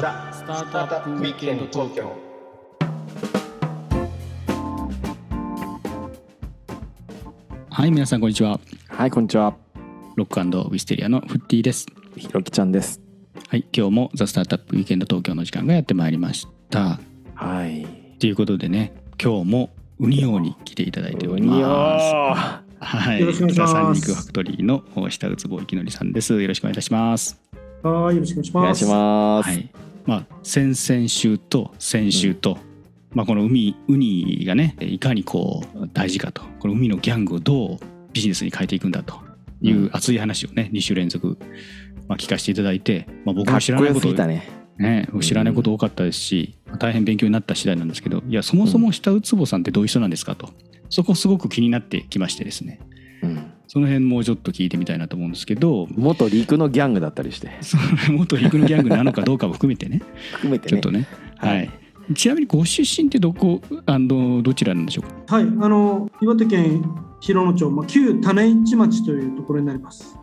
ザ・スタートアップウィークエンド東京はい、皆さんこんにちは。はい、こんにちは。ロックウィステリアのフッティです。ひろきちゃんです。はい、今日もザ・スタートアップウィークエンド東京の時間がやってまいりました。はい。ということでね、今日もウニ王に来ていただいております。はい、よろしくお願いしますファクトリーの下内坪幸則さんです。よろしくお願いいたします。はい、よろしくお願いします。はい。まあ先々週と先週と、まあこの海ウニがねいかにこう大事かと、この海のギャングをどうビジネスに変えていくんだという熱い話をね2週連続まあ聞かせていただいて、まあ僕も知らないことね。ね、知らないこと多かったですし、まあ大変勉強になった次第なんですけどいやそもそも下内坪さんってどういう人なんですかとそこすごく気になってきましてですねうん。その辺もうちょっと聞いてみたいなと思うんですけど。元陸のギャングだったりして、その 元陸のギャングなのかどうかも含めてね。含めてね。ちょっとね、はい、ちなみにご出身ってどこあのどちらなんでしょうか？はい、あの岩手県広野町、まあ、旧種市町というところになります。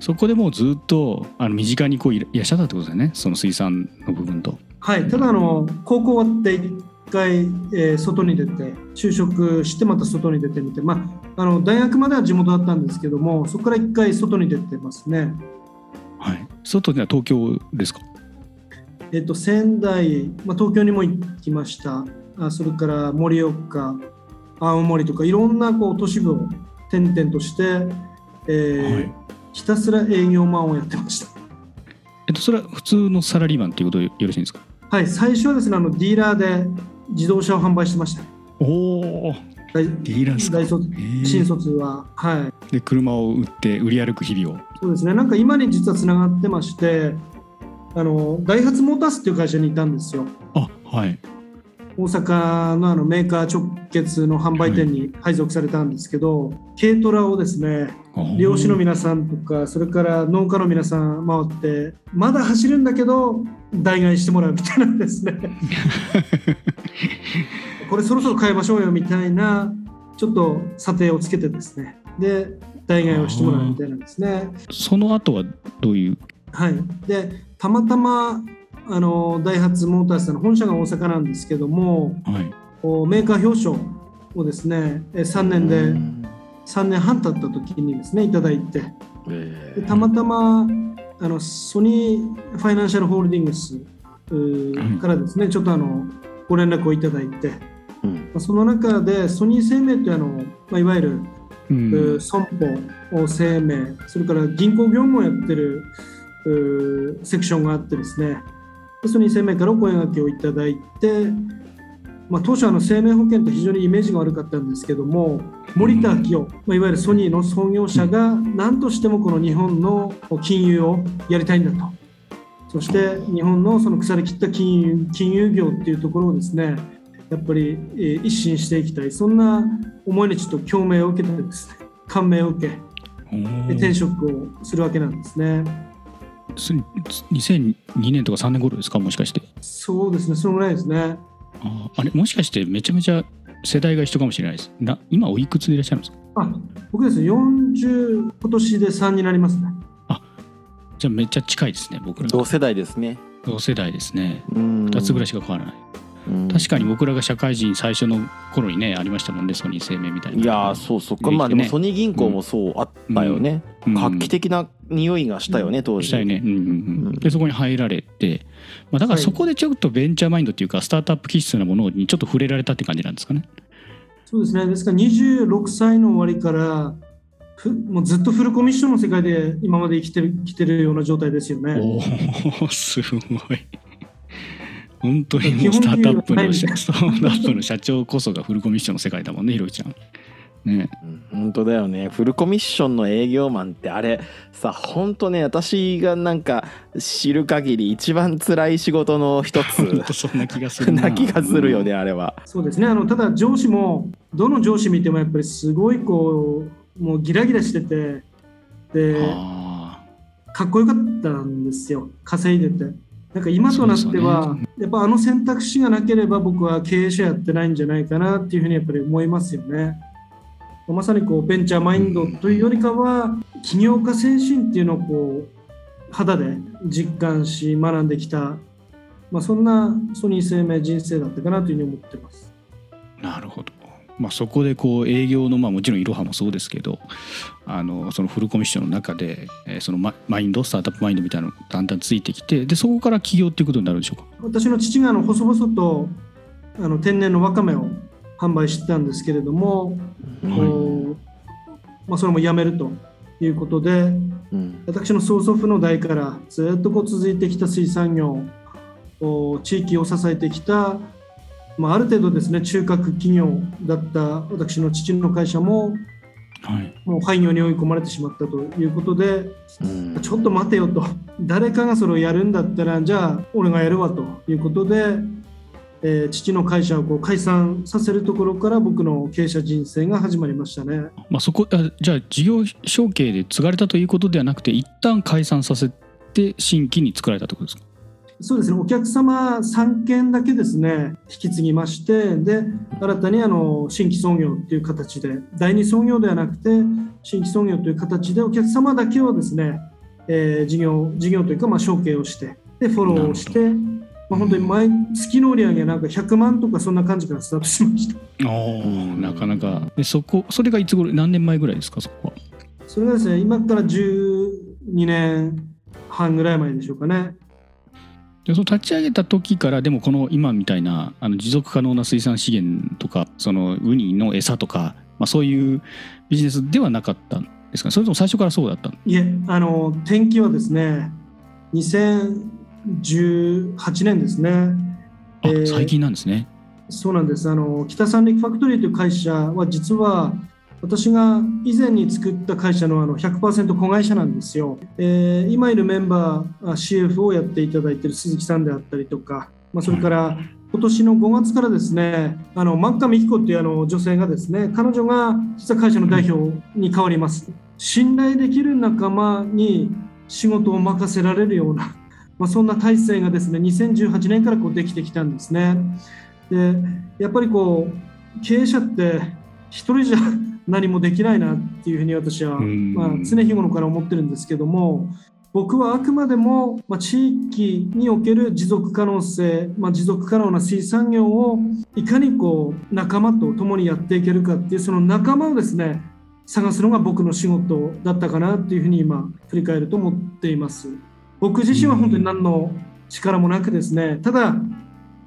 そこでもうずっとあの身近にこういらっしゃったってことですよね？その水産の部分と。はい、ただあの高校終わって一回、えー外に出て就職してまた外に出てみて、まああの大学までは地元だったんですけども、そこから一回外に出てますね。はい外では東京ですか？えっと仙台、まあ、東京にも行きました。あそれから盛岡、青森とかいろんなこう都市部を転々として、えーはいひたすら営業マンをやってました。えっとそれは普通のサラリーマンっていうことでよろしいんですか？はい、最初はですね、あのディーラーで自動車を販売してました。おお大ディーラーですか。大卒えー。新卒は、はい、で車を売って売り歩く日々をそうですね、なんか今に実はつながってまして、あのダイハツモータースっていう会社にいたんですよ。あはい大阪のあのメーカー直結の販売店に配属されたんですけど、軽トラをですね、漁師の皆さんとか、それから農家の皆さん回って、まだ走るんだけど、代替してもらうみたいなんですね。これそろそろ変えましょうよみたいな、ちょっと査定をつけてですね、で、代替をしてもらうみたいなんですね。その後はどういう？はい、でたまたまあのダイハツモータースの本社が大阪なんですけどもはい。メーカー表彰をですねえ3年うでん。3年半経った時にですねいただいて。たまたまあのソニーファイナンシャルホールディングスからですねちょっとあのご連絡をいただいて、まうん。あその中でソニー生命というあの、まあ、いわゆるううん損保生命それから銀行業務をやってるうセクションがあってですねでソニー生命からお声掛けをいただいて、まあ、当初あの生命保険って非常にイメージが悪かったんですけども森田明夫、まあ、いわゆるソニーの創業者が何としてもこの日本の金融をやりたいんだと。そして日本のその腐りきった金融金融業っていうところをですねやっぱり、えー一新していきたい。そんな思いにちょっと共鳴を受けてですね感銘を受け転職をするわけなんですね。す2002年とか3年頃ですか？もしかして。そうですねそのぐらいですね。ああれもしかしてめちゃめちゃ世代が一緒かもしれないです。な今おいくつでいらっしゃるんですか？あ僕ですね40今年で3になりますね。じゃあめっちゃ近いですね僕ら。同世代ですね。同世代ですね。二2つぐらいしか変わらない、確かに僕らが社会人最初の頃にねありましたもんねソニー生命みたいな。いやーそうそうか、ね。まあでもソニー銀行もそうあったよね、うん。画期的な匂いがしたよね当時。したよね、うんうんうん。うん。でそこに入られて、まあ、だからはい。そこでちょっとベンチャーマインドっていうかスタートアップ気質なものにちょっと触れられたって感じなんですかね。そうですね。ですから26歳の終わりからふもうずっとフルコミッションの世界で今まで生きてる生きてるような状態ですよね。おおすごい。本当にもうスタートアップの社長こそがフルコミッションの世界だもんねひろきちゃん。ねうん。本当だよね。フルコミッションの営業マンってあれさ本当ね私がなんか知る限り一番辛い仕事の一本つ当そんな気がするな。な気がするよねあれは。そうですね。あのただ上司もどの上司見てもやっぱりすごいこうもうギラギラしててであかっこよかったんですよ。稼いでて。なんか今となっては、やっぱあの選択肢がなければ僕は経営者やってないんじゃないかなっていうふうにやっぱり思いますよね。まさにこうベンチャーマインドというよりかは起業家精神っていうのをこう肌で実感し学んできたまあ、そんなソニー生命人生だったかなというふうに思ってます。なるほど。まあ、そこでこう営業のまあもちろんいろはもそうですけどあのそのフルコミッションの中で、えーそのママインドスタートアップマインドみたいなのがだんだんついてきてでそこから起業っていうことになるんでしょうか？私の父があの細々とあの天然のわかめを販売してたんですけれども、こうまあ、それもやめるということでうん。私の曽祖父の代からずっとこう続いてきた水産業お地域を支えてきた、まあ、ある程度ですね中核企業だった私の父の会社もはい。もう廃業に追い込まれてしまったということでうん。ちょっと待てよと。誰かがそれをやるんだったらじゃあ俺がやるわということで、えー父の会社をこう解散させるところから僕の経営者人生が始まりましたね。まあ、そこあじゃあ事業承継で継がれたということではなくて一旦解散させて新規に作られたということですか？そうですね。お客様3件だけですね引き継ぎましてで新たにあの新規創業という形で第二創業ではなくて新規創業という形でお客様だけをですね、えー事業事業というかまあ承継をしてでフォローをして、まあ、本当に毎月の売り上げなんか100万とかそんな感じからスタートしました。ああなかなか。でそこそれがいつ頃何年前ぐらいですかそこは？それがですね今から12年半ぐらい前でしょうかね。でその立ち上げた時からでもこの今みたいなあの持続可能な水産資源とかそのウニの餌とか、まあ、そういうビジネスではなかったんですか？ねそれとも最初からそうだったんいえあの転機はですね2018年ですね。あ、えー最近なんですね。そうなんです。あの北三陸ファクトリーという会社は実は私が以前に作った会社のあの100%子会社なんですよ、えー今いるメンバーあ CF をやっていただいている鈴木さんであったりとか、まあ、それから今年の5月からですねあの真美彦っていうあの女性がですね彼女が実は会社の代表に変わります。信頼できる仲間に仕事を任せられるような、まあ、そんな体制がですね2018年からこうできてきたんですねでやっぱりこう経営者って一人じゃ何もできないなっていうふうに私は、うんまあ、常日頃から思ってるんですけども僕はあくまでも、まあ、地域における持続可能性、まあ、持続可能な水産業をいかにこう仲間と共にやっていけるかっていうその仲間をですね探すのが僕の仕事だったかなっていうふうに今振り返ると思っています。僕自身は本当に何の力もなくですねただ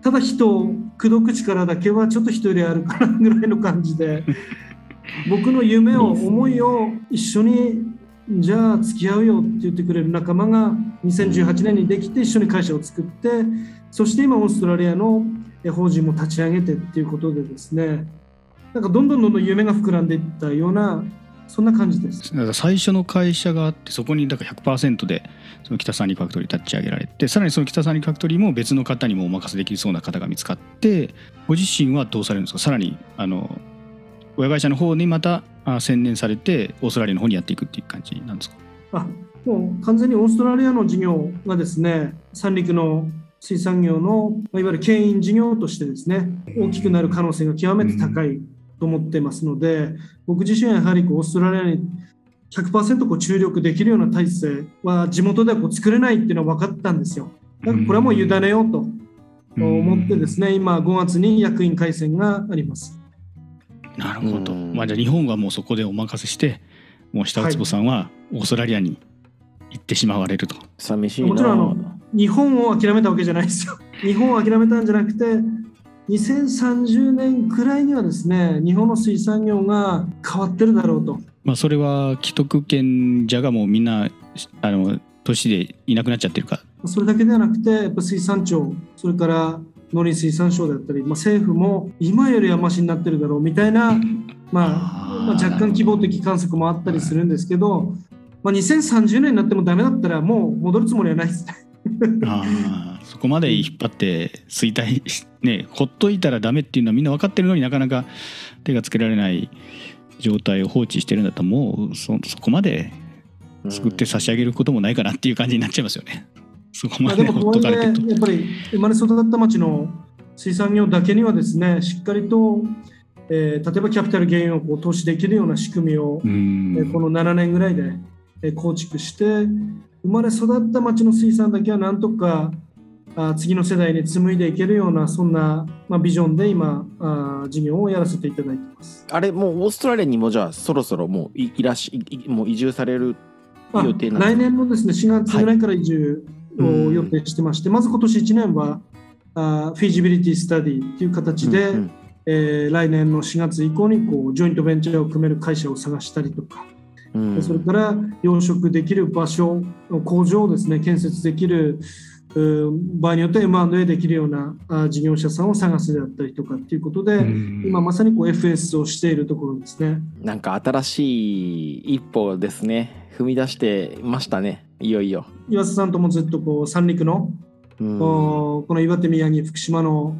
ただ人を口説く力だけはちょっと人よりあるかなぐらいの感じで 僕の夢を思いを一緒にじゃあ付き合うよって言ってくれる仲間が2018年にできて一緒に会社を作ってそして今オーストラリアのえ法人も立ち上げてっていうことでですねなんかどんどんどんどん夢が膨らんでいったようなそんな感じです。だから最初の会社があってそこにだから100%でその北三陸ファクトリー立ち上げられてさらにその北三陸ファクトリーも別の方にもお任せできそうな方が見つかってご自身はどうされるんですか？さらにあの親会社の方にまたあ専念されてオーストラリアの方にやっていくっていう感じなんですか？あもう完全にオーストラリアの事業がですね三陸の水産業のまあいわゆる牽引事業としてですね大きくなる可能性が極めて高いと思ってますので僕自身はやはりこうオーストラリアに100%こう注力できるような体制は地元ではこう作れないっていうのは分かったんですよ。だからこれはもう委ねようと思ってですね今5月に役員改選があります。なるほど、うん。まあ、じゃあ日本はもうそこでお任せしてもう下尾坪さんはオーストラリアに行ってしまわれると、寂しいな。もちろんあの日本を諦めたわけじゃないですよ。日本を諦めたんじゃなくて、2030年くらいにはですね、日本の水産業が変わってるだろうと。まあ、それは既得権者がもうみんなあの年でいなくなっちゃってるかそれだけではなくて、やっぱ水産庁、それから農林水産省であったり、まあ、政府も今よりはマシになってるだろうみたいな、まあ、まあ、若干希望的観測もあったりするんですけど、まあ、2030年になってもダメだったらもう戻るつもりはないですね。そこまで引っ張って衰退しねほっといたらダメっていうのはみんな分かってるのになかなか手がつけられない状態を放置してるんだったらもうそそこまで作って差し上げることもないかなっていう感じになっちゃいますよね。そこままあ、ででほっもとかれてると。やっぱり生まれ育った町の水産業だけにはですねしっかりと、えー例えばキャピタルゲインをこう投資できるような仕組みを、うんえーこの7年ぐらいで、えー構築して生まれ育った町の水産だけはなんとか、あ次の世代に紡いでいけるようなそんな、まあ、ビジョンで今あ事業をやらせていただいてます。あれもうオーストラリアにもじゃあそろそろもういいらしいいもう移住されるあ予定なんですか？来年のですね4月ぐらいから移住をうん予定してまして、まず今年1年はあフィジビリティスタディっていう形で、うんうん。えー来年の4月以降にこうジョイントベンチャーを組める会社を探したりとか、うん。でそれから養殖できる場所工場をですね建設できる場合によって M&A できるようなあ事業者さんを探すであったりとかっていうことで、うん。今まさにこう FS をしているところですね。なんか新しい一歩ですね。踏み出してましたね。いよいよ、岩瀬さんともずっとこう三陸のうん。この岩手、宮城、福島の、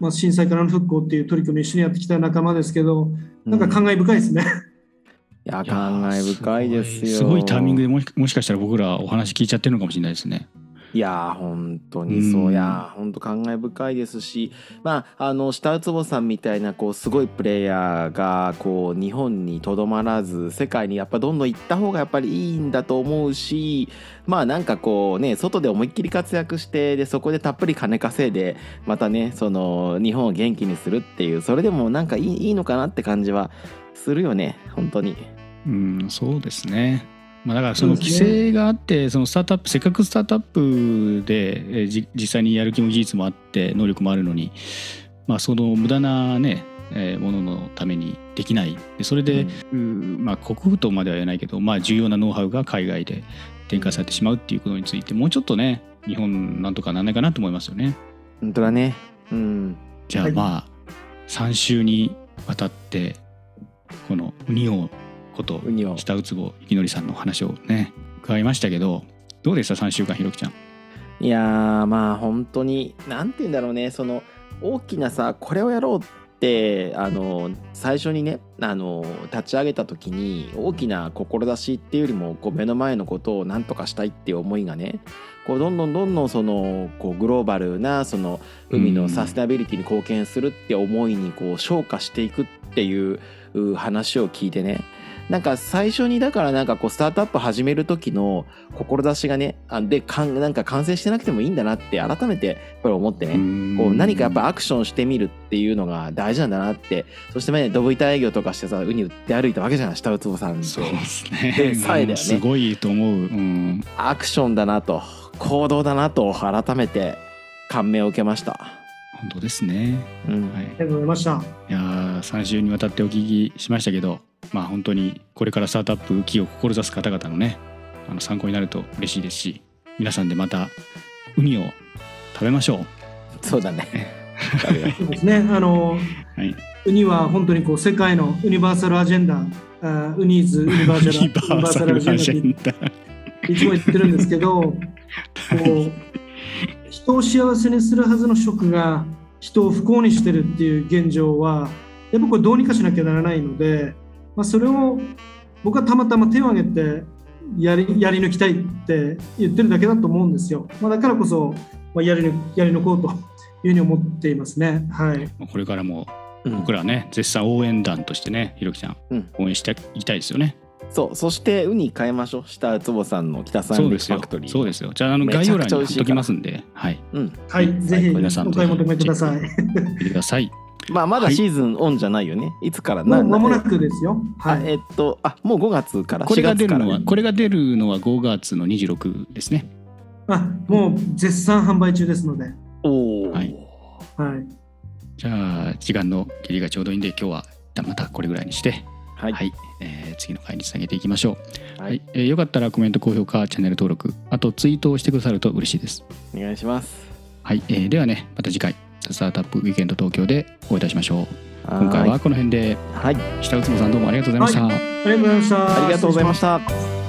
まあ、震災からの復興っていう取り組みを一緒にやってきた仲間ですけど、なんか感慨深いですね。いやいや感慨深いですよ。すごいすごいタイミングでもしもしかしたら僕らお話聞いちゃってるのかもしれないですね。いやー本当にそうやー本当感慨深いですしまああの下ウツボさんみたいなこうすごいプレイヤーがこう日本にとどまらず世界にやっぱどんどん行った方がやっぱりいいんだと思うしまあなんかこうね外で思いっきり活躍してでそこでたっぷり金稼いでまたねその日本を元気にするっていうそれでもなんかいいいいのかなって感じはするよね本当に。うん、そうですね。まあ、だからその規制があってそのスタートアップせっかくスタートアップでえ実際にやる気も技術もあって能力もあるのに、まあ、その無駄なねえーもののためにできないでそれで、うーまあ、国府とまでは言えないけど、まあ、重要なノウハウが海外で展開されてしまうっていうことについてもうちょっとね日本なんとかなんないかなと思いますよね。本当だね。うん。じゃあはいまあ3週にわたってこのウニオこと。下ウツボゆきのりさんの話をね伺いましたけどどうでした？3週間ひろきちゃん。いやーまあ本当になんて言うんだろうねその大きなさこれをやろうってあの最初にねあの立ち上げた時に大きな志っていうよりもこう目の前のことを何とかしたいっていう思いがねこうどんどんどんどんそのこうグローバルなその海のサステナビリティに貢献するって思いにこう昇華していくっていうう話を聞いてねなんか最初にだからなんかこうスタートアップ始める時の志がねあでかんなんか完成してなくてもいいんだなって改めてやっぱり思ってね、こう何かやっぱアクションしてみるっていうのが大事なんだなってそしてねドブ板営業とかしてさウニ売って歩いたわけじゃない下ウツボさんそうですね。でさえだよねすごいと思う。うん。アクションだなと行動だなと改めて感銘を受けました、本当ですね。うんはい。ありがとうございました。いやー3週にわたってお聞きしましたけど、まあ本当にこれからスタートアップ企業を志す方々のね、あの参考になると嬉しいですし、皆さんでまたウニを食べましょそうだねそうですね。あの、う。はい。ウニは本当にこう世界のユニバーサルアジェンダ、あウニーズユニバーサルユニバーサルアジェンダ。いつも言ってるんですけど、こう人を幸せにするはずの職が人を不幸にしてるっていう現状は、やっぱこれどうにかしなきゃならないので、まあ、それを僕はたまたま手を挙げてやりやり抜きたいって言ってるだけだと思うんですよ。まあ、だからこそ、まあ、やり抜やり抜こうというふうに思っていますね。はい。これからもうん僕らはね、絶賛応援団としてね、ひろきちゃん、うん応援していきたいですよね。そうそしてウニ変えましょう下ウツボさんの北サンドイッそうですよチファクトリー。そうですよ。じゃあ、あの概要欄に貼っときますんで、はい。うんはい、ぜひ皆さんお買い求めください。見てください。まあまだはい。シーズンオンじゃないよね、い、つからもう間もなくくですよ。はあい。えっとあもう5月から。これが4月から。出るのは、これが出るのは5月の26ですね。あ、もう絶賛販売中ですので。おお、はい。はい。じゃあ、時間の切りがちょうどいいんで、今日は一旦またこれぐらいにして、はい、はい、えー次の回につなげていきましょう。ははいい、えーよかったらコメント、高評価、チャンネル登録、あとツイートをしてくださると嬉しいです。お願いします。はい、えーではね、また次回、スタートアップウィーケンド東京でお会いいたしましょう。今回はこの辺で、はい下内坪さんどうもありがとうございました。ありがとうございました。ありがとうございました